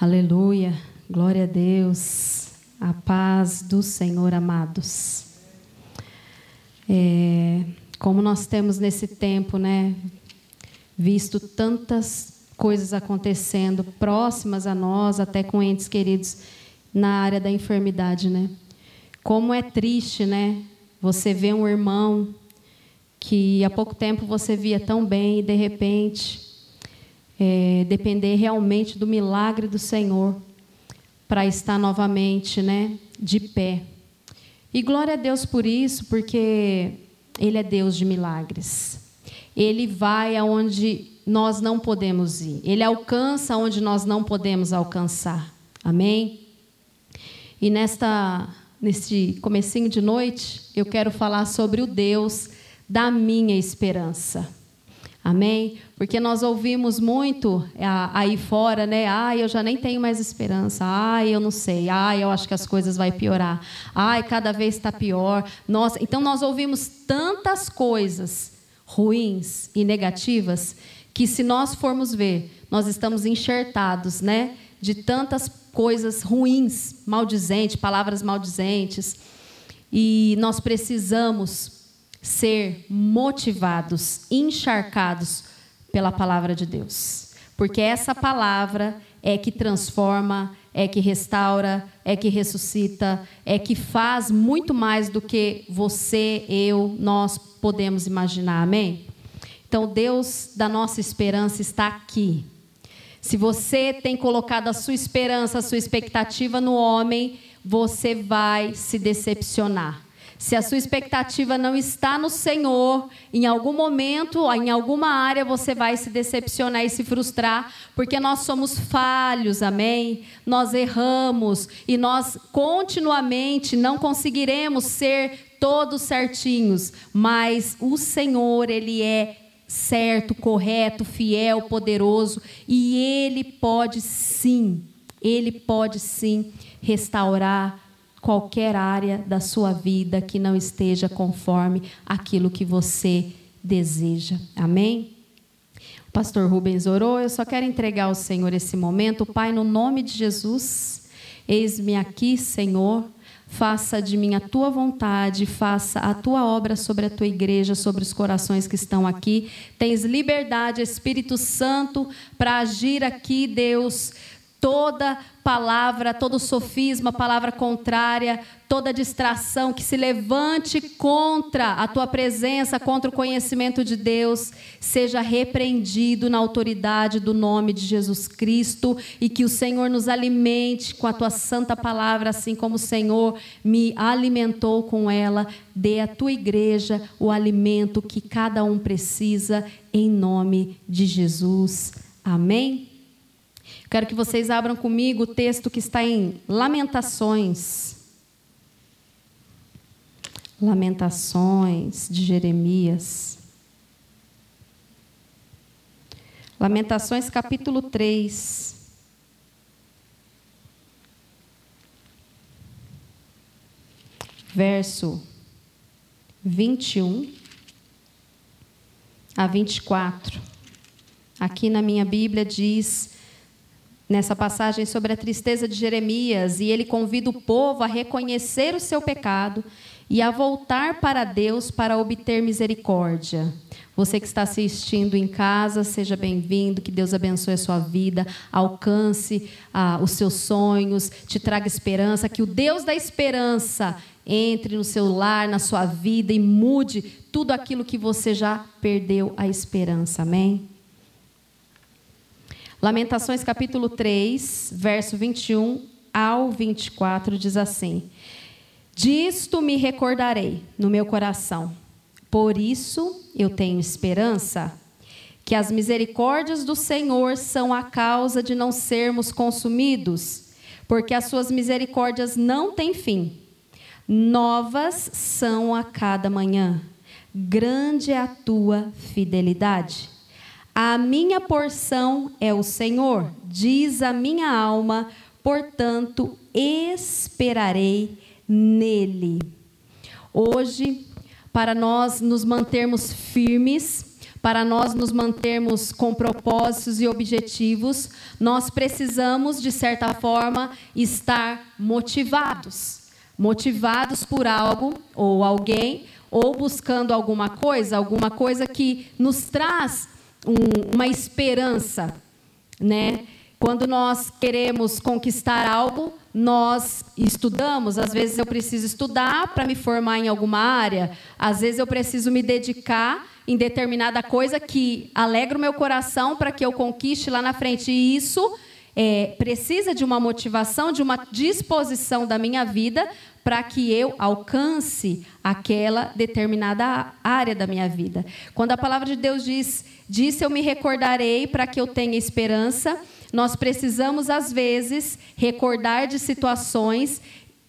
Aleluia, glória a Deus, a paz do Senhor, amados. É, como nós temos nesse tempo, né, visto tantas coisas acontecendo próximas a nós, até com entes queridos na área da enfermidade, né? Como é triste, né? Você vê um irmão que há pouco tempo você via tão bem e de repente é, depender realmente do milagre do Senhor para estar novamente, né, de pé. E glória a Deus por isso, porque Ele é Deus de milagres. Ele vai aonde nós não podemos ir. Ele alcança onde nós não podemos alcançar. Amém? E nesta, neste comecinho de noite, eu quero falar sobre o Deus da minha esperança. Amém? Porque nós ouvimos muito é, aí fora, né? Ai, eu já nem tenho mais esperança. Ai, eu não sei. Ai, eu acho que as coisas vão piorar. Ai, cada vez está pior. Nossa, então nós ouvimos tantas coisas ruins e negativas que se nós formos ver, nós estamos enxertados, né? De tantas coisas ruins, maldizentes, palavras maldizentes. E nós precisamos ser motivados, encharcados pela palavra de Deus. Porque essa palavra é que transforma, é que restaura, é que ressuscita, é que faz muito mais do que você, eu, nós podemos imaginar. Amém? Então, Deus da nossa esperança está aqui. Se você tem colocado a sua esperança, a sua expectativa no homem, você vai se decepcionar. Se a sua expectativa não está no Senhor, em algum momento, em alguma área, você vai se decepcionar e se frustrar, porque nós somos falhos, amém? Nós erramos e nós continuamente não conseguiremos ser todos certinhos, mas o Senhor, Ele é certo, correto, fiel, poderoso e Ele pode sim, Ele pode sim restaurar qualquer área da sua vida que não esteja conforme aquilo que você deseja. Amém? O pastor Rubens orou, eu só quero entregar ao Senhor esse momento. Pai, no nome de Jesus, eis-me aqui, Senhor. Faça de mim a tua vontade, faça a tua obra sobre a tua igreja, sobre os corações que estão aqui. Tens liberdade, Espírito Santo, para agir aqui, Deus toda palavra, todo sofisma, palavra contrária, toda distração que se levante contra a tua presença, contra o conhecimento de Deus, seja repreendido na autoridade do nome de Jesus Cristo e que o Senhor nos alimente com a tua santa palavra, assim como o Senhor me alimentou com ela. Dê à tua igreja o alimento que cada um precisa, em nome de Jesus. Amém. Quero que vocês abram comigo o texto que está em Lamentações. Lamentações de Jeremias. Lamentações capítulo 3. Verso 21 a 24. Aqui na minha Bíblia diz: nessa passagem sobre a tristeza de Jeremias, e ele convida o povo a reconhecer o seu pecado e a voltar para Deus para obter misericórdia. Você que está assistindo em casa, seja bem-vindo, que Deus abençoe a sua vida, alcance ah, os seus sonhos, te traga esperança, que o Deus da esperança entre no seu lar, na sua vida e mude tudo aquilo que você já perdeu a esperança. Amém? Lamentações capítulo 3, verso 21 ao 24 diz assim: Disto me recordarei no meu coração. Por isso eu tenho esperança que as misericórdias do Senhor são a causa de não sermos consumidos, porque as suas misericórdias não têm fim. Novas são a cada manhã. Grande é a tua fidelidade. A minha porção é o Senhor, diz a minha alma, portanto esperarei nele. Hoje, para nós nos mantermos firmes, para nós nos mantermos com propósitos e objetivos, nós precisamos, de certa forma, estar motivados. Motivados por algo ou alguém, ou buscando alguma coisa, alguma coisa que nos traz um, uma esperança, né? Quando nós queremos conquistar algo, nós estudamos. Às vezes eu preciso estudar para me formar em alguma área. Às vezes eu preciso me dedicar em determinada coisa que alegra o meu coração para que eu conquiste lá na frente. E isso é, precisa de uma motivação, de uma disposição da minha vida para que eu alcance aquela determinada área da minha vida. Quando a palavra de Deus diz, disse eu me recordarei para que eu tenha esperança, nós precisamos, às vezes, recordar de situações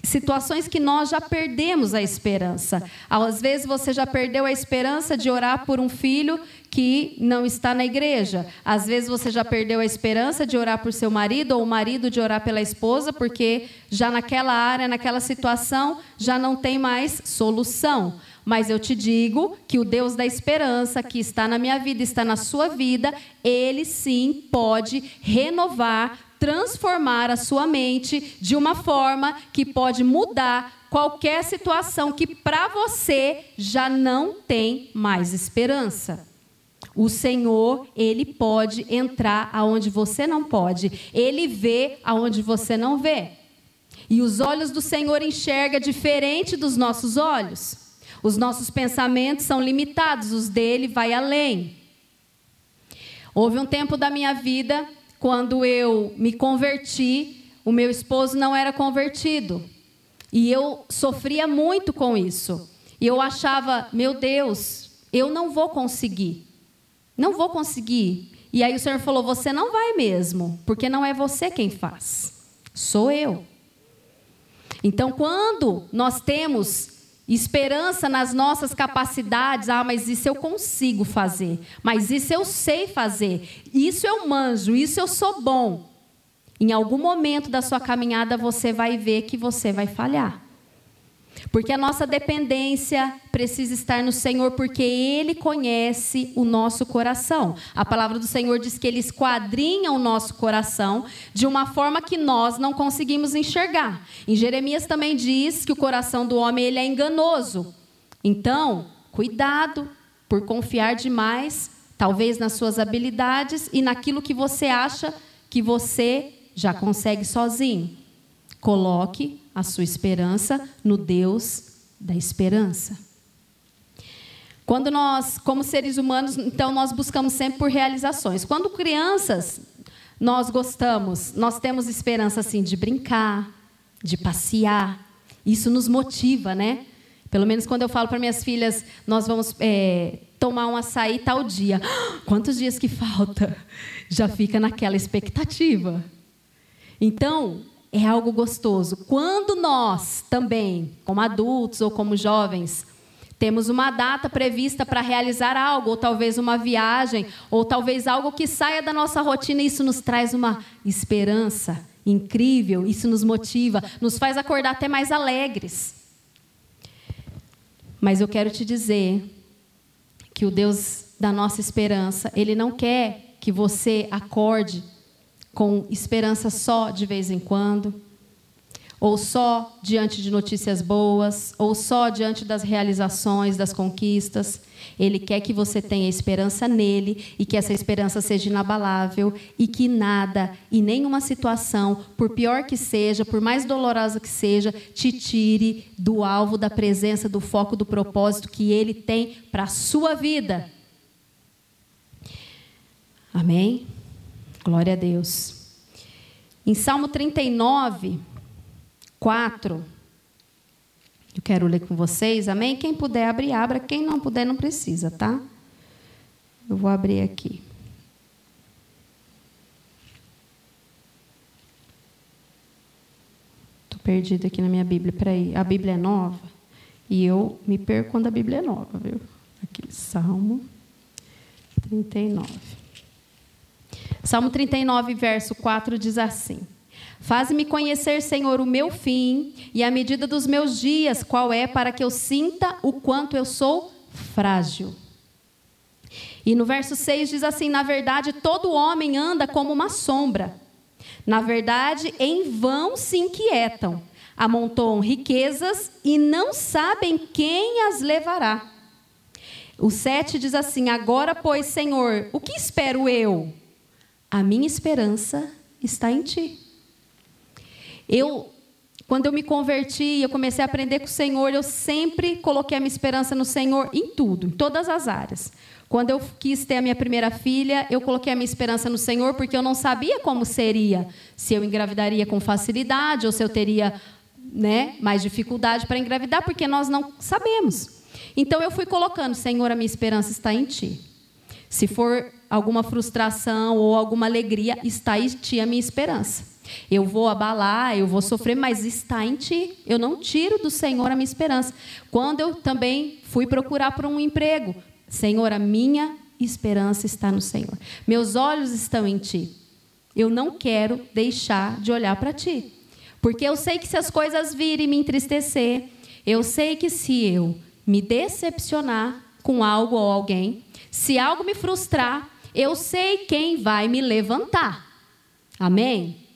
situações que nós já perdemos a esperança. Às vezes você já perdeu a esperança de orar por um filho que não está na igreja. Às vezes você já perdeu a esperança de orar por seu marido ou o marido de orar pela esposa, porque já naquela área, naquela situação, já não tem mais solução. Mas eu te digo que o Deus da esperança, que está na minha vida, está na sua vida, ele sim pode renovar, transformar a sua mente de uma forma que pode mudar qualquer situação que para você já não tem mais esperança. O Senhor, ele pode entrar aonde você não pode. Ele vê aonde você não vê. E os olhos do Senhor enxerga diferente dos nossos olhos. Os nossos pensamentos são limitados, os dele vai além. Houve um tempo da minha vida quando eu me converti, o meu esposo não era convertido. E eu sofria muito com isso. E eu achava, meu Deus, eu não vou conseguir. Não vou conseguir. E aí o Senhor falou: Você não vai mesmo, porque não é você quem faz, sou eu. Então, quando nós temos Esperança nas nossas capacidades. Ah, mas isso eu consigo fazer. Mas isso eu sei fazer. Isso eu manjo. Isso eu sou bom. Em algum momento da sua caminhada você vai ver que você vai falhar. Porque a nossa dependência precisa estar no Senhor, porque Ele conhece o nosso coração. A palavra do Senhor diz que Ele esquadrinha o nosso coração de uma forma que nós não conseguimos enxergar. Em Jeremias também diz que o coração do homem ele é enganoso. Então, cuidado por confiar demais, talvez nas suas habilidades e naquilo que você acha que você já consegue sozinho. Coloque a sua esperança no Deus da esperança. Quando nós, como seres humanos, então nós buscamos sempre por realizações. Quando crianças, nós gostamos, nós temos esperança assim de brincar, de passear. Isso nos motiva, né? Pelo menos quando eu falo para minhas filhas, nós vamos é, tomar um açaí tal dia. Quantos dias que falta? Já fica naquela expectativa. Então, é algo gostoso. Quando nós também, como adultos ou como jovens, temos uma data prevista para realizar algo, ou talvez uma viagem, ou talvez algo que saia da nossa rotina, isso nos traz uma esperança incrível, isso nos motiva, nos faz acordar até mais alegres. Mas eu quero te dizer que o Deus da nossa esperança, ele não quer que você acorde com esperança só de vez em quando, ou só diante de notícias boas, ou só diante das realizações, das conquistas. Ele quer que você tenha esperança nele e que essa esperança seja inabalável e que nada e nenhuma situação, por pior que seja, por mais dolorosa que seja, te tire do alvo da presença, do foco, do propósito que ele tem para a sua vida. Amém? Glória a Deus. Em Salmo 39, 4, eu quero ler com vocês, amém? Quem puder abrir, abra. Quem não puder, não precisa, tá? Eu vou abrir aqui. Estou perdida aqui na minha Bíblia. Peraí, a Bíblia é nova e eu me perco quando a Bíblia é nova, viu? Aqui, Salmo 39. Salmo 39, verso 4 diz assim: Faz-me conhecer, Senhor, o meu fim e a medida dos meus dias, qual é, para que eu sinta o quanto eu sou frágil. E no verso 6 diz assim: Na verdade, todo homem anda como uma sombra. Na verdade, em vão se inquietam, amontoam riquezas e não sabem quem as levará. O 7 diz assim: Agora, pois, Senhor, o que espero eu? A minha esperança está em ti. Eu, quando eu me converti, eu comecei a aprender com o Senhor, eu sempre coloquei a minha esperança no Senhor em tudo, em todas as áreas. Quando eu quis ter a minha primeira filha, eu coloquei a minha esperança no Senhor, porque eu não sabia como seria, se eu engravidaria com facilidade ou se eu teria né, mais dificuldade para engravidar, porque nós não sabemos. Então eu fui colocando, Senhor, a minha esperança está em Ti. Se for alguma frustração ou alguma alegria, está em Ti a minha esperança. Eu vou abalar, eu vou sofrer, mas está em Ti. Eu não tiro do Senhor a minha esperança. Quando eu também fui procurar por um emprego, Senhor, a minha esperança está no Senhor. Meus olhos estão em Ti. Eu não quero deixar de olhar para Ti. Porque eu sei que se as coisas virem me entristecer, eu sei que se eu me decepcionar com algo ou alguém, se algo me frustrar, eu sei quem vai me levantar. Amém?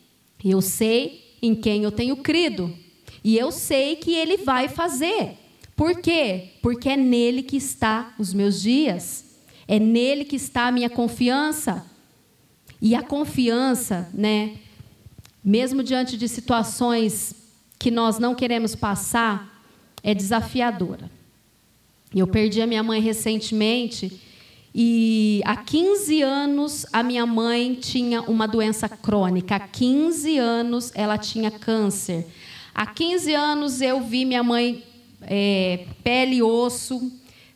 Eu sei em quem eu tenho crido. E eu sei que Ele vai fazer. Por quê? Porque é nele que está os meus dias. É nele que está a minha confiança. E a confiança, né, mesmo diante de situações que nós não queremos passar, é desafiadora. Eu perdi a minha mãe recentemente e há 15 anos a minha mãe tinha uma doença crônica. Há 15 anos ela tinha câncer. Há 15 anos eu vi minha mãe é, pele e osso,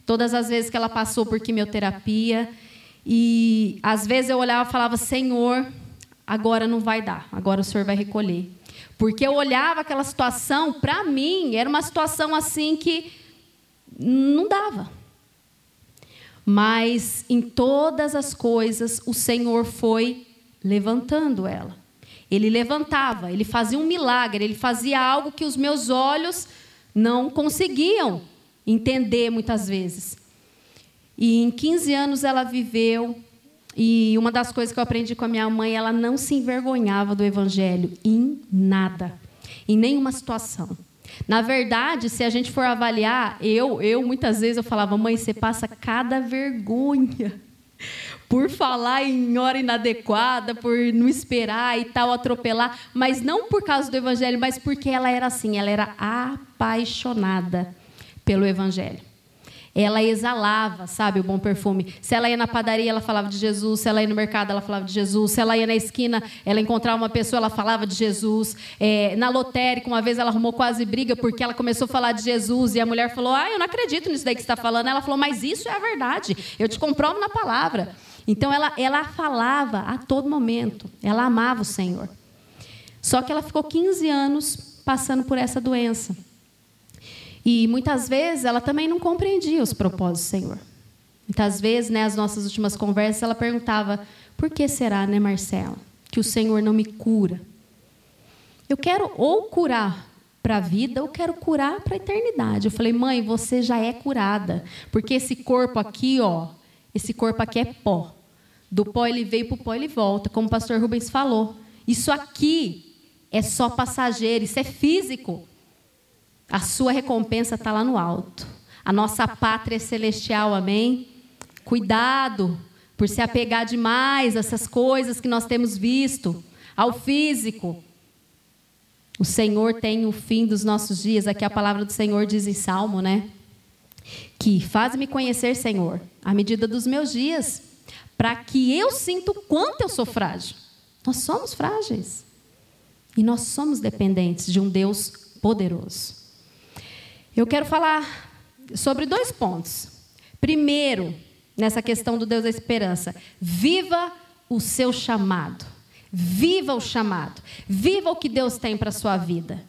todas as vezes que ela passou por quimioterapia. E às vezes eu olhava e falava: Senhor, agora não vai dar, agora o Senhor vai recolher. Porque eu olhava aquela situação, para mim, era uma situação assim que não dava. Mas em todas as coisas, o Senhor foi levantando ela. Ele levantava, ele fazia um milagre, ele fazia algo que os meus olhos não conseguiam entender muitas vezes. E em 15 anos ela viveu, e uma das coisas que eu aprendi com a minha mãe, ela não se envergonhava do evangelho em nada, em nenhuma situação. Na verdade, se a gente for avaliar, eu, eu muitas vezes eu falava, mãe, você passa cada vergonha por falar em hora inadequada, por não esperar e tal, atropelar, mas não por causa do evangelho, mas porque ela era assim, ela era apaixonada pelo evangelho. Ela exalava, sabe, o bom perfume. Se ela ia na padaria, ela falava de Jesus. Se ela ia no mercado, ela falava de Jesus. Se ela ia na esquina, ela encontrava uma pessoa, ela falava de Jesus. É, na lotérica, uma vez ela arrumou quase briga porque ela começou a falar de Jesus e a mulher falou: Ah, eu não acredito nisso daí que você está falando. Ela falou: Mas isso é a verdade. Eu te comprovo na palavra. Então ela, ela falava a todo momento, ela amava o Senhor. Só que ela ficou 15 anos passando por essa doença. E muitas vezes ela também não compreendia os propósitos do Senhor. Muitas vezes, né, as nossas últimas conversas, ela perguntava: por que será, né, Marcela, que o Senhor não me cura? Eu quero ou curar para a vida ou quero curar para a eternidade. Eu falei, mãe, você já é curada, porque esse corpo aqui, ó, esse corpo aqui é pó. Do pó ele veio para o pó ele volta, como o pastor Rubens falou. Isso aqui é só passageiro, isso é físico. A sua recompensa está lá no alto. A nossa pátria é celestial, amém? Cuidado por se apegar demais a essas coisas que nós temos visto, ao físico. O Senhor tem o fim dos nossos dias. Aqui a palavra do Senhor diz em Salmo, né? Que faz-me conhecer, Senhor, a medida dos meus dias para que eu sinta o quanto eu sou frágil. Nós somos frágeis. E nós somos dependentes de um Deus poderoso. Eu quero falar sobre dois pontos. Primeiro, nessa questão do Deus da esperança, viva o seu chamado. Viva o chamado. Viva o que Deus tem para a sua vida.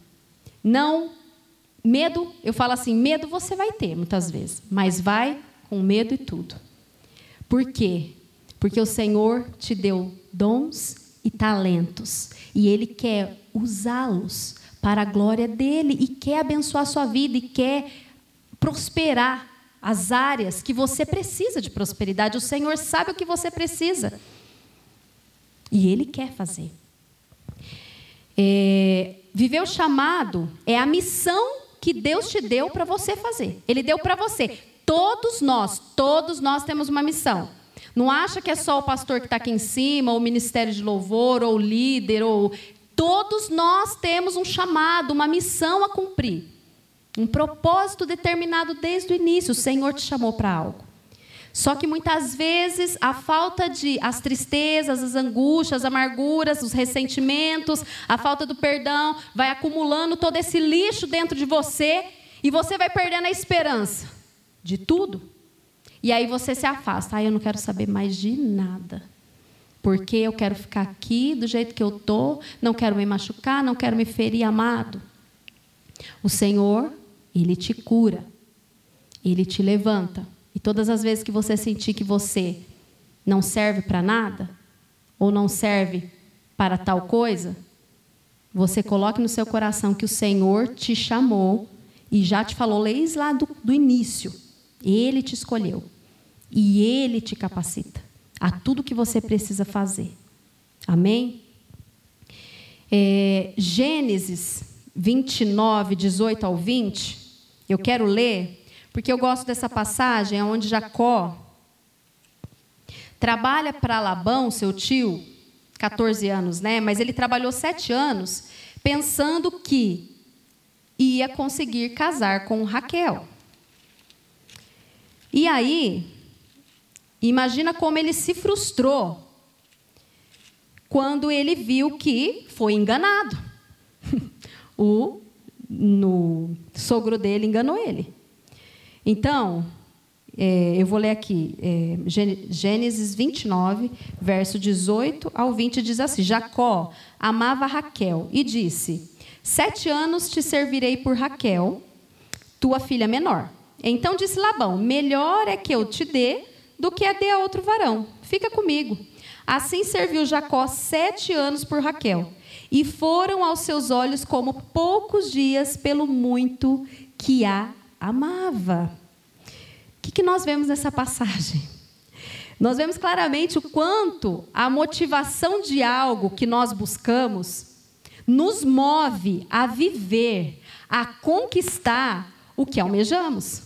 Não medo, eu falo assim, medo você vai ter muitas vezes, mas vai com medo e tudo. Por quê? Porque o Senhor te deu dons e talentos e Ele quer usá-los para a glória dele e quer abençoar a sua vida e quer prosperar as áreas que você precisa de prosperidade. O Senhor sabe o que você precisa. E Ele quer fazer. É, viver o chamado é a missão que Deus te deu para você fazer. Ele deu para você. Todos nós, todos nós temos uma missão. Não acha que é só o pastor que está aqui em cima, ou o ministério de louvor, ou o líder, ou. Todos nós temos um chamado, uma missão a cumprir. Um propósito determinado desde o início. O Senhor te chamou para algo. Só que muitas vezes a falta de as tristezas, as angústias, as amarguras, os ressentimentos, a falta do perdão vai acumulando todo esse lixo dentro de você e você vai perdendo a esperança de tudo. E aí você se afasta. Ah, eu não quero saber mais de nada. Porque eu quero ficar aqui do jeito que eu tô, não quero me machucar, não quero me ferir, amado. O Senhor, ele te cura. Ele te levanta. E todas as vezes que você sentir que você não serve para nada, ou não serve para tal coisa, você coloque no seu coração que o Senhor te chamou e já te falou desde lá do, do início. Ele te escolheu. E Ele te capacita a tudo que você precisa fazer. Amém? É, Gênesis 29, 18 ao 20. Eu quero ler porque eu gosto dessa passagem onde Jacó trabalha para Labão, seu tio, 14 anos, né? Mas ele trabalhou sete anos pensando que ia conseguir casar com Raquel. E aí, imagina como ele se frustrou quando ele viu que foi enganado. o no sogro dele enganou ele. Então, é, eu vou ler aqui, é, Gênesis 29, verso 18 ao 20, diz assim: Jacó amava Raquel e disse: Sete anos te servirei por Raquel, tua filha menor. Então disse Labão: Melhor é que eu te dê do que a a outro varão. Fica comigo. Assim serviu Jacó sete anos por Raquel, e foram aos seus olhos como poucos dias pelo muito que a amava. O que, que nós vemos nessa passagem? Nós vemos claramente o quanto a motivação de algo que nós buscamos nos move a viver, a conquistar o que almejamos.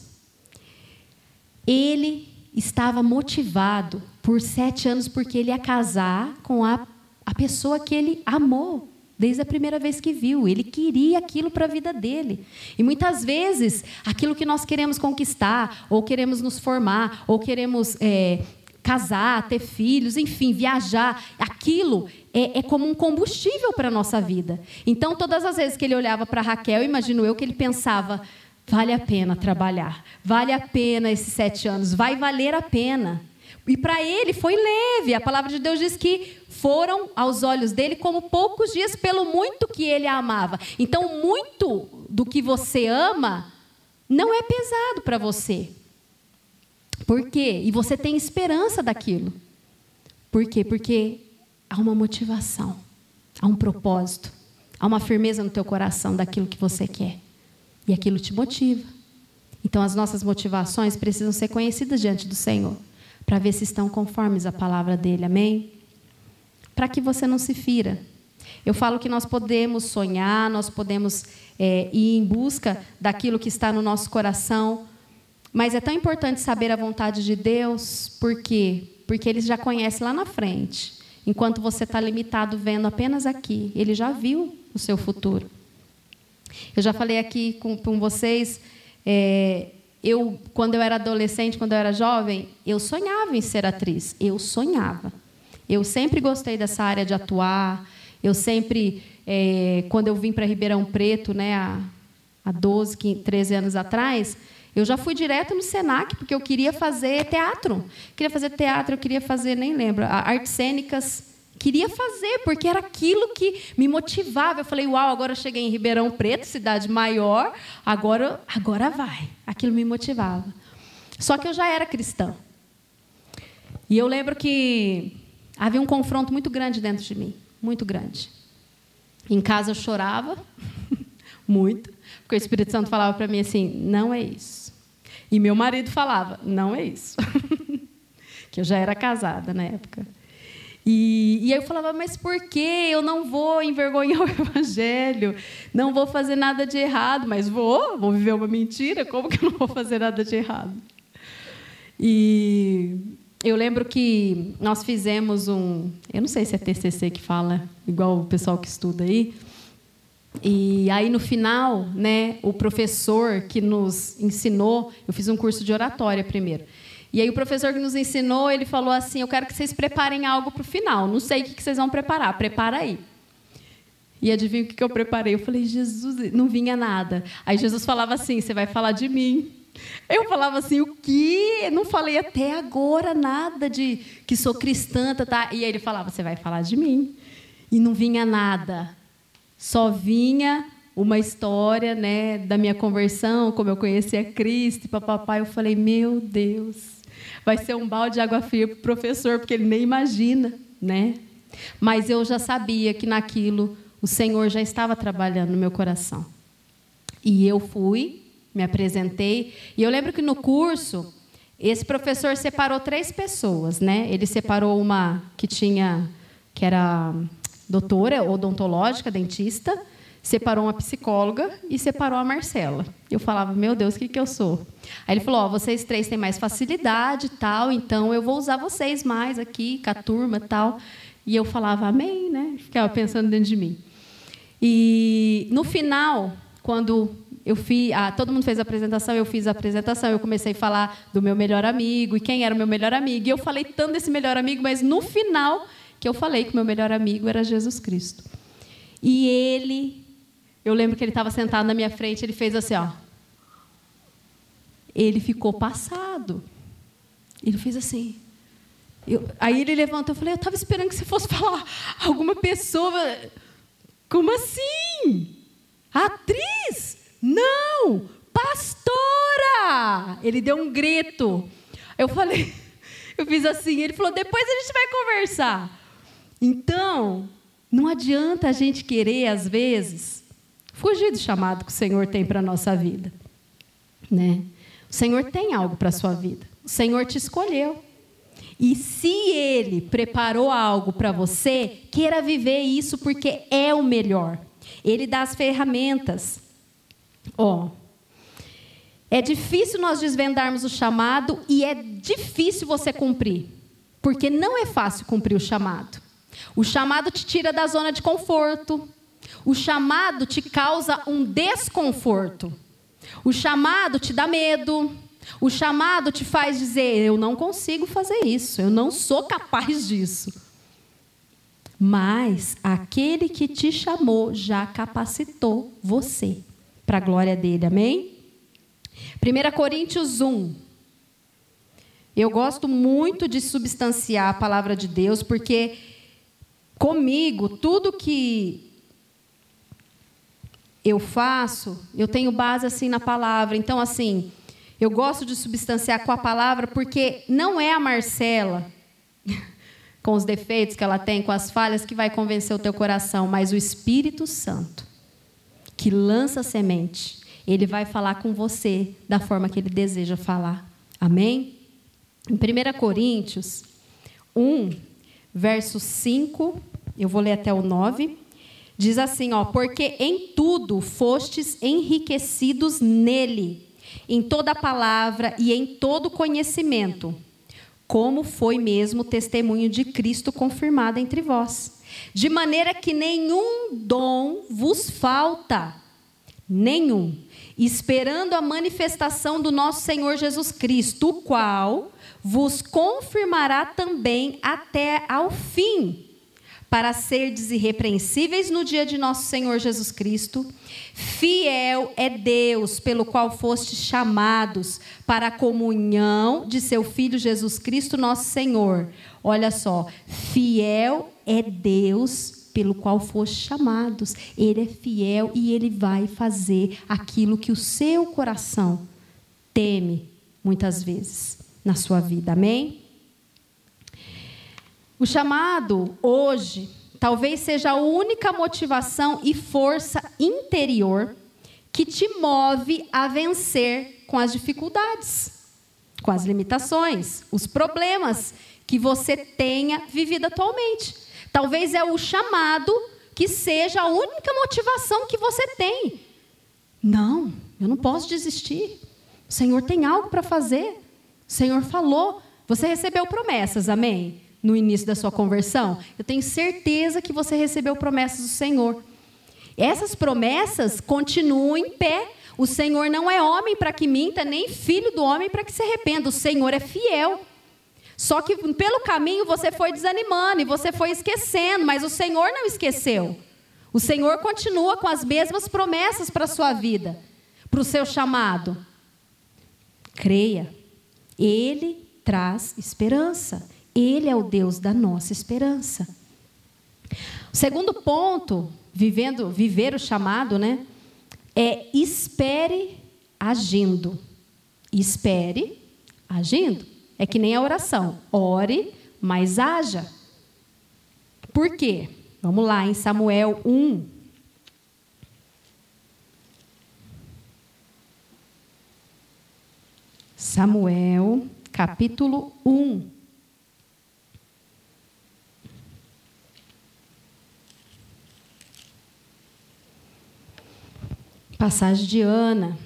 Ele estava motivado por sete anos porque ele ia casar com a, a pessoa que ele amou desde a primeira vez que viu. Ele queria aquilo para a vida dele. E muitas vezes, aquilo que nós queremos conquistar, ou queremos nos formar, ou queremos é, casar, ter filhos, enfim, viajar, aquilo é, é como um combustível para a nossa vida. Então, todas as vezes que ele olhava para Raquel, imagino eu que ele pensava. Vale a pena trabalhar, vale a pena esses sete anos, vai valer a pena. E para ele foi leve. A palavra de Deus diz que foram aos olhos dele como poucos dias pelo muito que ele a amava. Então, muito do que você ama não é pesado para você. Por quê? E você tem esperança daquilo. Por quê? Porque há uma motivação, há um propósito, há uma firmeza no teu coração daquilo que você quer. E aquilo te motiva. Então, as nossas motivações precisam ser conhecidas diante do Senhor para ver se estão conformes à palavra dele. Amém? Para que você não se fira. Eu falo que nós podemos sonhar, nós podemos é, ir em busca daquilo que está no nosso coração, mas é tão importante saber a vontade de Deus, por quê? Porque Ele já conhece lá na frente. Enquanto você está limitado vendo apenas aqui, Ele já viu o seu futuro. Eu já falei aqui com, com vocês, é, eu, quando eu era adolescente, quando eu era jovem, eu sonhava em ser atriz. Eu sonhava. Eu sempre gostei dessa área de atuar. Eu sempre, é, quando eu vim para Ribeirão Preto, né, há, há 12, 15, 13 anos atrás, eu já fui direto no Senac, porque eu queria fazer teatro. Queria fazer teatro, eu queria fazer, nem lembro, artes cênicas. Queria fazer, porque era aquilo que me motivava. Eu falei, uau, agora eu cheguei em Ribeirão Preto, cidade maior, agora, agora vai. Aquilo me motivava. Só que eu já era cristã. E eu lembro que havia um confronto muito grande dentro de mim muito grande. Em casa eu chorava muito, porque o Espírito Santo falava para mim assim: não é isso. E meu marido falava: não é isso. que eu já era casada na época. E, e aí eu falava, mas por que eu não vou envergonhar o evangelho? Não vou fazer nada de errado, mas vou, vou viver uma mentira, como que eu não vou fazer nada de errado? E eu lembro que nós fizemos um, eu não sei se é TCC que fala, igual o pessoal que estuda aí, e aí no final, né, o professor que nos ensinou, eu fiz um curso de oratória primeiro. E aí o professor que nos ensinou, ele falou assim: "Eu quero que vocês preparem algo para o final. Não sei o que vocês vão preparar, prepara aí". E adivinha o que eu preparei? Eu falei: "Jesus, não vinha nada". Aí Jesus falava assim: "Você vai falar de mim". Eu falava assim: "O quê? Não falei até agora nada de que sou cristã, tá, tá". E aí ele falava: "Você vai falar de mim". E não vinha nada. Só vinha uma história, né, da minha conversão, como eu conhecia Cristo, e papapá. Eu falei: "Meu Deus, vai ser um balde de água fria para o professor, porque ele nem imagina, né? Mas eu já sabia que naquilo o Senhor já estava trabalhando no meu coração. E eu fui, me apresentei, e eu lembro que no curso esse professor separou três pessoas, né? Ele separou uma que tinha que era doutora odontológica, dentista, separou uma psicóloga e separou a Marcela. Eu falava, meu Deus, o que, que eu sou? Aí ele falou, oh, vocês três têm mais facilidade tal, então eu vou usar vocês mais aqui, com a turma tal. E eu falava, amém, né? Ficava pensando dentro de mim. E no final, quando eu fiz, ah, todo mundo fez a apresentação, eu fiz a apresentação, eu comecei a falar do meu melhor amigo e quem era o meu melhor amigo. E eu falei tanto desse melhor amigo, mas no final que eu falei que o meu melhor amigo era Jesus Cristo. E ele eu lembro que ele estava sentado na minha frente, ele fez assim, ó. Ele ficou passado. Ele fez assim. Eu, aí ele levantou, eu falei, eu estava esperando que você fosse falar alguma pessoa. Como assim? Atriz? Não! Pastora! Ele deu um grito. Eu falei, eu fiz assim, ele falou, depois a gente vai conversar. Então, não adianta a gente querer, às vezes, fugir do chamado que o Senhor tem para a nossa vida. Né? O Senhor tem algo para a sua vida. O Senhor te escolheu. E se Ele preparou algo para você, queira viver isso porque é o melhor. Ele dá as ferramentas. Ó, oh, é difícil nós desvendarmos o chamado e é difícil você cumprir, porque não é fácil cumprir o chamado. O chamado te tira da zona de conforto, o chamado te causa um desconforto. O chamado te dá medo. O chamado te faz dizer: eu não consigo fazer isso, eu não sou capaz disso. Mas aquele que te chamou já capacitou você para a glória dele, amém? 1 Coríntios 1. Eu gosto muito de substanciar a palavra de Deus, porque comigo, tudo que eu faço, eu tenho base assim na palavra. Então, assim, eu gosto de substanciar com a palavra porque não é a Marcela, com os defeitos que ela tem, com as falhas, que vai convencer o teu coração, mas o Espírito Santo, que lança a semente. Ele vai falar com você da forma que ele deseja falar. Amém? Em 1 Coríntios 1, verso 5, eu vou ler até o 9. Diz assim, ó, porque em tudo fostes enriquecidos nele, em toda palavra e em todo conhecimento, como foi mesmo o testemunho de Cristo confirmado entre vós. De maneira que nenhum dom vos falta, nenhum, esperando a manifestação do nosso Senhor Jesus Cristo, o qual vos confirmará também até ao fim para serdes irrepreensíveis no dia de nosso Senhor Jesus Cristo. Fiel é Deus, pelo qual fostes chamados para a comunhão de seu Filho Jesus Cristo, nosso Senhor. Olha só, fiel é Deus pelo qual fostes chamados. Ele é fiel e ele vai fazer aquilo que o seu coração teme muitas vezes na sua vida. Amém? O chamado hoje talvez seja a única motivação e força interior que te move a vencer com as dificuldades, com as limitações, os problemas que você tenha vivido atualmente. Talvez é o chamado que seja a única motivação que você tem. Não, eu não posso desistir. O Senhor tem algo para fazer. O Senhor falou. Você recebeu promessas, amém? No início da sua conversão. Eu tenho certeza que você recebeu promessas do Senhor. Essas promessas continuam em pé. O Senhor não é homem para que minta, nem filho do homem para que se arrependa. O Senhor é fiel. Só que pelo caminho você foi desanimando e você foi esquecendo, mas o Senhor não esqueceu. O Senhor continua com as mesmas promessas para a sua vida, para o seu chamado. Creia, Ele traz esperança. Ele é o Deus da nossa esperança. O segundo ponto, vivendo, viver o chamado, né? É espere agindo. Espere agindo. É que nem a oração. Ore, mas haja. Por quê? Vamos lá, em Samuel 1. Samuel, capítulo 1. Passagem de Ana,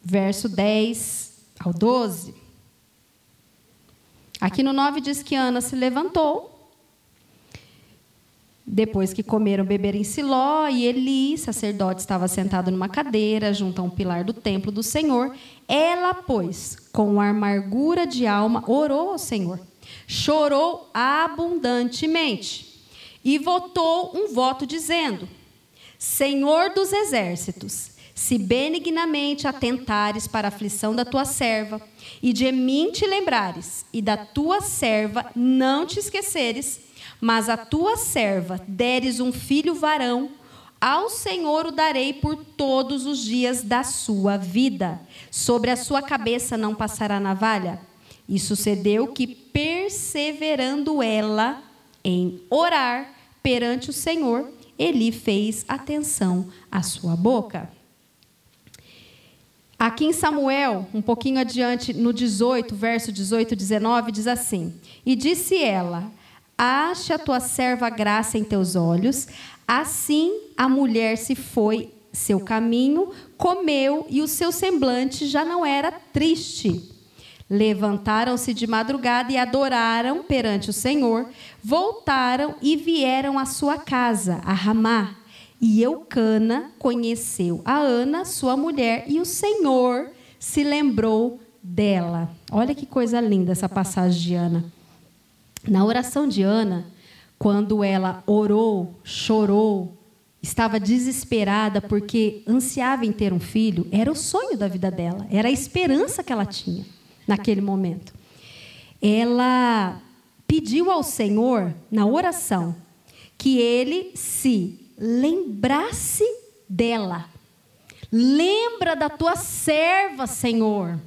verso 10 ao 12. Aqui no 9 diz que Ana se levantou depois que comeram, beberam em Siló, e Eli, sacerdote, estava sentado numa cadeira junto a um pilar do templo do Senhor. Ela, pois, com amargura de alma, orou ao Senhor. Chorou abundantemente e votou um voto dizendo: Senhor dos exércitos, se benignamente atentares para a aflição da tua serva, e de mim te lembrares, e da tua serva não te esqueceres, mas a tua serva deres um filho varão, ao Senhor o darei por todos os dias da sua vida. Sobre a sua cabeça não passará navalha. E sucedeu que, perseverando ela em orar perante o Senhor, ele fez atenção à sua boca. Aqui em Samuel, um pouquinho adiante, no 18, verso 18 e 19, diz assim: E disse ela: Ache a tua serva graça em teus olhos. Assim a mulher se foi seu caminho, comeu e o seu semblante já não era triste. Levantaram-se de madrugada e adoraram perante o Senhor. Voltaram e vieram à sua casa, a Ramá. E Eucana conheceu a Ana, sua mulher, e o Senhor se lembrou dela. Olha que coisa linda essa passagem de Ana. Na oração de Ana, quando ela orou, chorou, estava desesperada porque ansiava em ter um filho, era o sonho da vida dela, era a esperança que ela tinha naquele momento. Ela pediu ao Senhor, na oração, que ele se lembrasse dela. Lembra da tua serva, Senhor.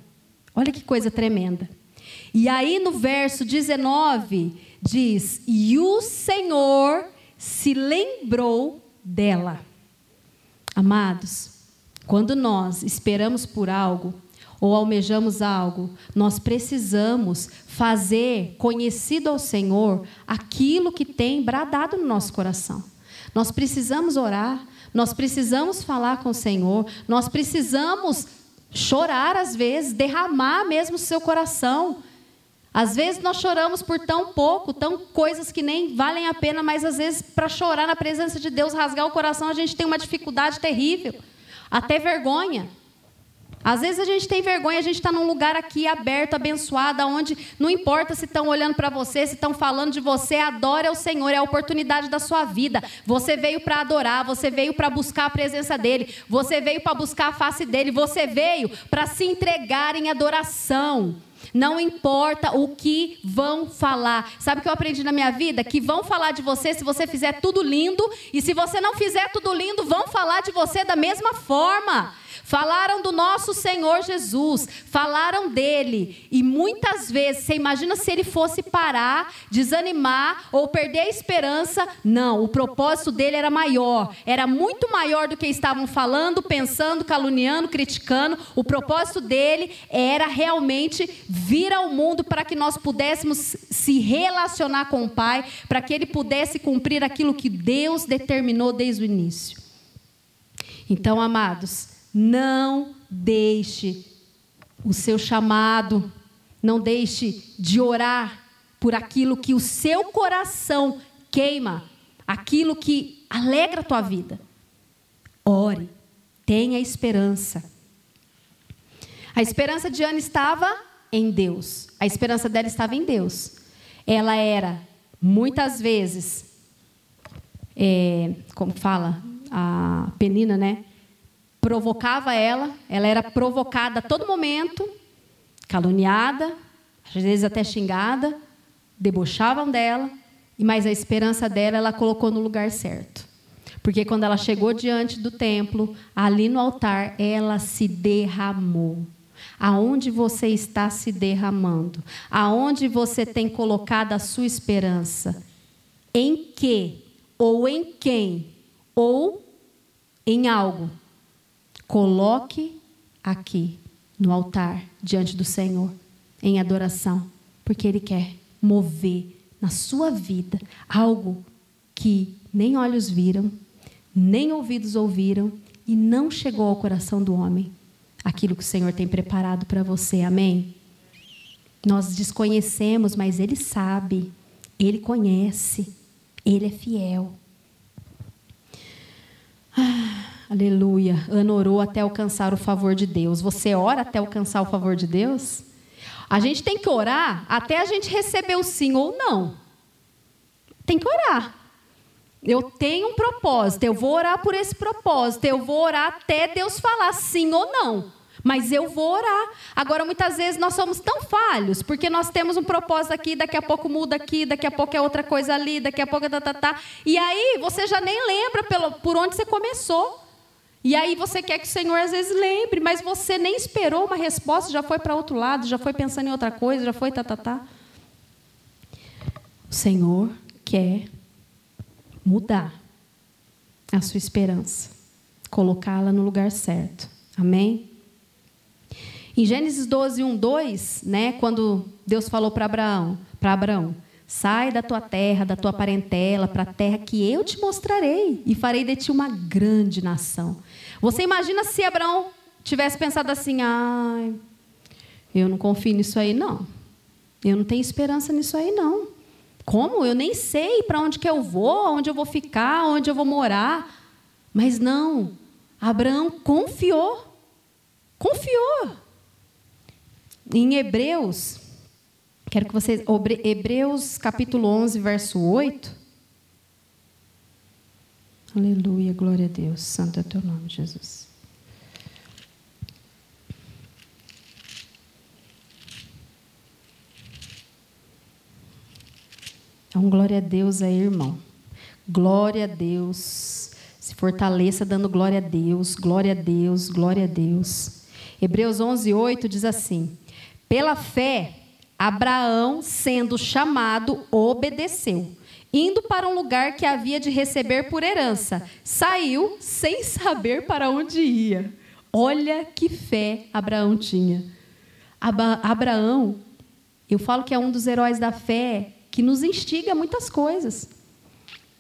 Olha que coisa tremenda. E aí no verso 19 diz: E o Senhor se lembrou dela. Amados, quando nós esperamos por algo ou almejamos algo, nós precisamos fazer conhecido ao Senhor aquilo que tem bradado no nosso coração. Nós precisamos orar, nós precisamos falar com o Senhor, nós precisamos chorar às vezes, derramar mesmo o seu coração às vezes nós choramos por tão pouco, tão coisas que nem valem a pena, mas às vezes para chorar na presença de Deus, rasgar o coração, a gente tem uma dificuldade terrível, até vergonha. Às vezes a gente tem vergonha, a gente está num lugar aqui aberto, abençoado, onde não importa se estão olhando para você, se estão falando de você, adore ao Senhor, é a oportunidade da sua vida. Você veio para adorar, você veio para buscar a presença dEle, você veio para buscar a face dEle, você veio para se entregar em adoração. Não importa o que vão falar. Sabe o que eu aprendi na minha vida? Que vão falar de você se você fizer tudo lindo. E se você não fizer tudo lindo, vão falar de você da mesma forma. Falaram do nosso Senhor Jesus, falaram dele. E muitas vezes, você imagina se ele fosse parar, desanimar ou perder a esperança? Não, o propósito dele era maior, era muito maior do que estavam falando, pensando, caluniando, criticando. O propósito dele era realmente vir ao mundo para que nós pudéssemos se relacionar com o Pai, para que ele pudesse cumprir aquilo que Deus determinou desde o início. Então, amados, não deixe o seu chamado, não deixe de orar por aquilo que o seu coração queima, aquilo que alegra a tua vida. Ore, tenha esperança. A esperança de Ana estava em Deus. A esperança dela estava em Deus. Ela era, muitas vezes, é, como fala a Penina, né? Provocava ela, ela era provocada a todo momento, caluniada, às vezes até xingada, debochavam dela, mas a esperança dela ela colocou no lugar certo. Porque quando ela chegou diante do templo, ali no altar, ela se derramou. Aonde você está se derramando? Aonde você tem colocado a sua esperança? Em que? Ou em quem? Ou em algo? Coloque aqui no altar, diante do Senhor, em adoração, porque Ele quer mover na sua vida algo que nem olhos viram, nem ouvidos ouviram e não chegou ao coração do homem. Aquilo que o Senhor tem preparado para você, amém? Nós desconhecemos, mas Ele sabe, Ele conhece, Ele é fiel. Ah, aleluia. Ana orou até alcançar o favor de Deus. Você ora até alcançar o favor de Deus? A gente tem que orar até a gente receber o sim ou não. Tem que orar. Eu tenho um propósito, eu vou orar por esse propósito, eu vou orar até Deus falar sim ou não. Mas eu vou orar. Agora, muitas vezes nós somos tão falhos, porque nós temos um propósito aqui, daqui a pouco muda aqui, daqui a pouco é outra coisa ali, daqui a pouco é tá, tá, tá. E aí você já nem lembra pelo, por onde você começou. E aí você quer que o Senhor às vezes lembre, mas você nem esperou uma resposta, já foi para outro lado, já foi pensando em outra coisa, já foi tá, tá, tá. O Senhor quer mudar a sua esperança, colocá-la no lugar certo. Amém? Em Gênesis 12, 1, 2, né, quando Deus falou para Abraão, para Abraão, sai da tua terra, da tua parentela, para a terra que eu te mostrarei e farei de ti uma grande nação. Você imagina se Abraão tivesse pensado assim, ai, eu não confio nisso aí não. Eu não tenho esperança nisso aí não. Como? Eu nem sei para onde que eu vou, onde eu vou ficar, onde eu vou morar. Mas não, Abraão confiou. Confiou. Em Hebreus, quero que vocês. Hebreus capítulo 11, verso 8. Aleluia, glória a Deus. Santo é teu nome, Jesus. Então, glória a Deus aí, irmão. Glória a Deus. Se fortaleça dando glória a Deus, glória a Deus, glória a Deus. Hebreus 11, 8 diz assim: Pela fé, Abraão, sendo chamado, obedeceu, indo para um lugar que havia de receber por herança. Saiu sem saber para onde ia. Olha que fé Abraão tinha. Abraão, eu falo que é um dos heróis da fé que nos instiga a muitas coisas.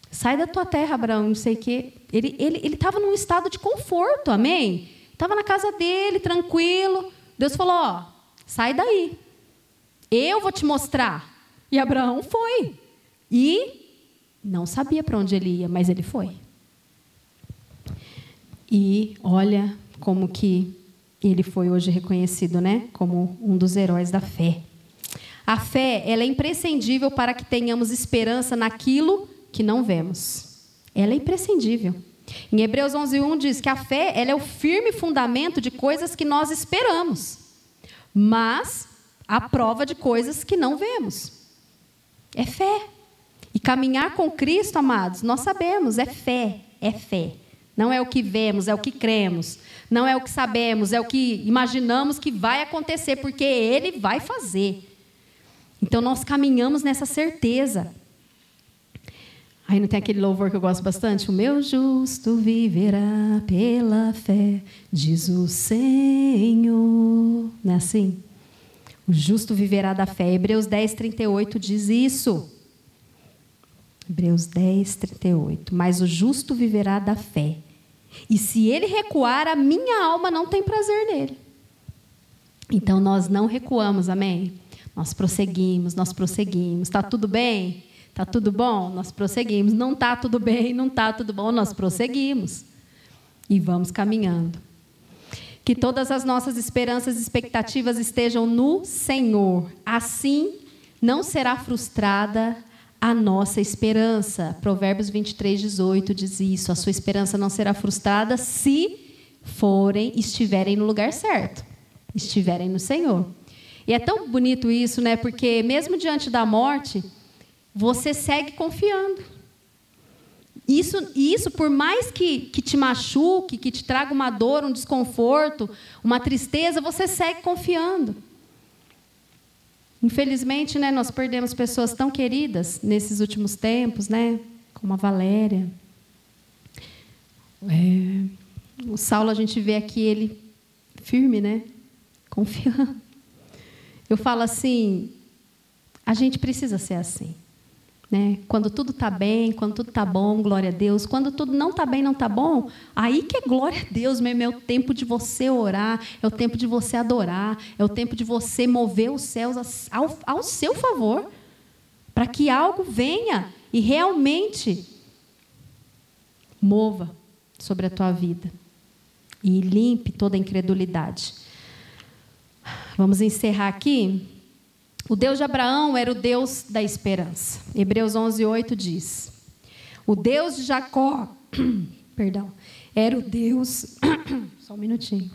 Sai da tua terra, Abraão, não sei o quê. Ele estava ele, ele num estado de conforto, amém? Estava na casa dele, tranquilo. Deus falou: ó, sai daí. Eu vou te mostrar. E Abraão foi. E não sabia para onde ele ia, mas ele foi. E olha como que ele foi hoje reconhecido, né, como um dos heróis da fé. A fé, ela é imprescindível para que tenhamos esperança naquilo que não vemos. Ela é imprescindível. Em Hebreus 11:1 diz que a fé, ela é o firme fundamento de coisas que nós esperamos, mas a prova de coisas que não vemos. É fé. E caminhar com Cristo, amados, nós sabemos, é fé, é fé. Não é o que vemos, é o que cremos. Não é o que sabemos, é o que imaginamos que vai acontecer, porque Ele vai fazer. Então nós caminhamos nessa certeza. Aí não tem aquele louvor que eu gosto bastante? O meu justo viverá pela fé, diz o Senhor. Não é assim? O justo viverá da fé. Hebreus 10, 38 diz isso. Hebreus 10, 38. Mas o justo viverá da fé. E se ele recuar, a minha alma não tem prazer nele. Então nós não recuamos, amém? Nós prosseguimos, nós prosseguimos. Está tudo bem? Está tudo bom? Nós prosseguimos. Não está tudo bem, não está tudo bom, nós prosseguimos. E vamos caminhando. Que todas as nossas esperanças e expectativas estejam no Senhor. Assim, não será frustrada a nossa esperança. Provérbios 23, 18 diz isso. A sua esperança não será frustrada se forem, estiverem no lugar certo, estiverem no Senhor. E é tão bonito isso, né? Porque mesmo diante da morte, você segue confiando. Isso, isso por mais que, que te machuque, que te traga uma dor, um desconforto, uma tristeza, você segue confiando. Infelizmente, né, nós perdemos pessoas tão queridas nesses últimos tempos, né, como a Valéria. É, o Saulo, a gente vê aqui ele firme, né, confiando. Eu falo assim, a gente precisa ser assim. Né? Quando tudo está bem, quando tudo está bom, glória a Deus. Quando tudo não está bem, não está bom, aí que é glória a Deus mesmo. É o tempo de você orar, é o tempo de você adorar, é o tempo de você mover os céus ao, ao seu favor, para que algo venha e realmente mova sobre a tua vida e limpe toda a incredulidade. Vamos encerrar aqui. O Deus de Abraão era o Deus da esperança. Hebreus 11, 8 diz: O Deus de Jacó, perdão, era o Deus. Só um minutinho.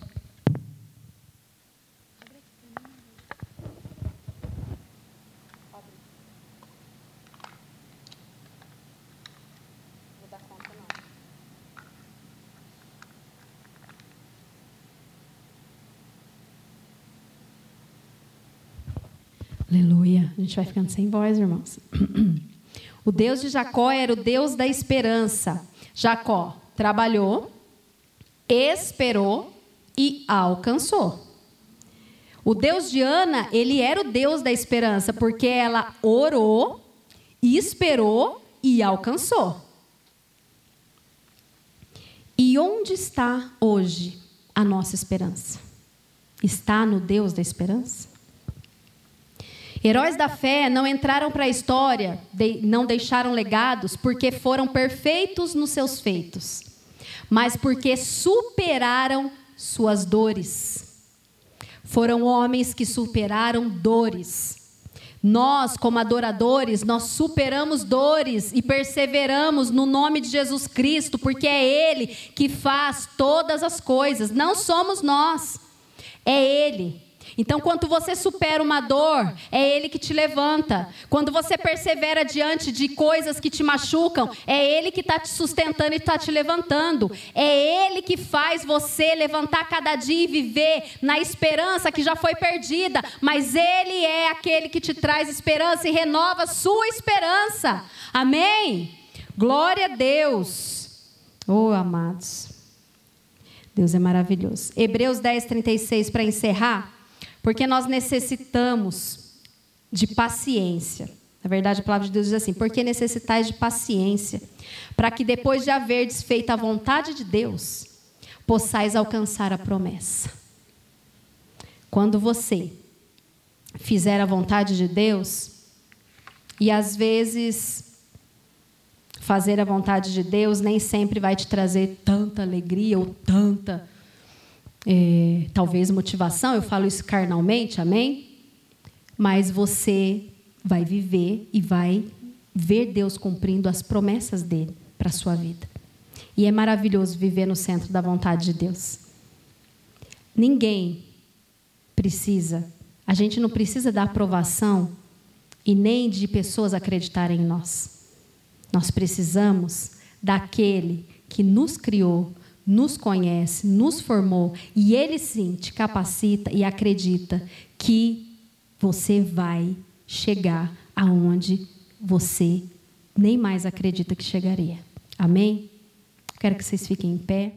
Aleluia. A gente vai ficando sem voz, irmãos. O Deus de Jacó era o Deus da esperança. Jacó trabalhou, esperou e alcançou. O Deus de Ana, ele era o Deus da esperança, porque ela orou, esperou e alcançou. E onde está hoje a nossa esperança? Está no Deus da esperança? Heróis da fé não entraram para a história, não deixaram legados porque foram perfeitos nos seus feitos, mas porque superaram suas dores. Foram homens que superaram dores. Nós, como adoradores, nós superamos dores e perseveramos no nome de Jesus Cristo, porque é Ele que faz todas as coisas, não somos nós, é Ele. Então, quando você supera uma dor, é Ele que te levanta. Quando você persevera diante de coisas que te machucam, é Ele que está te sustentando e está te levantando. É Ele que faz você levantar cada dia e viver na esperança que já foi perdida. Mas Ele é aquele que te traz esperança e renova sua esperança. Amém? Glória a Deus. Oh, amados. Deus é maravilhoso. Hebreus 10, 36, para encerrar. Porque nós necessitamos de paciência. Na verdade, a palavra de Deus diz assim: porque necessitais de paciência, para que depois de haver desfeito a vontade de Deus, possais alcançar a promessa. Quando você fizer a vontade de Deus, e às vezes fazer a vontade de Deus nem sempre vai te trazer tanta alegria ou tanta é, talvez motivação, eu falo isso carnalmente, amém? Mas você vai viver e vai ver Deus cumprindo as promessas dele para a sua vida. E é maravilhoso viver no centro da vontade de Deus. Ninguém precisa, a gente não precisa da aprovação e nem de pessoas acreditarem em nós. Nós precisamos daquele que nos criou, nos conhece, nos formou e Ele sim te capacita e acredita que você vai chegar aonde você nem mais acredita que chegaria. Amém? Quero que vocês fiquem em pé.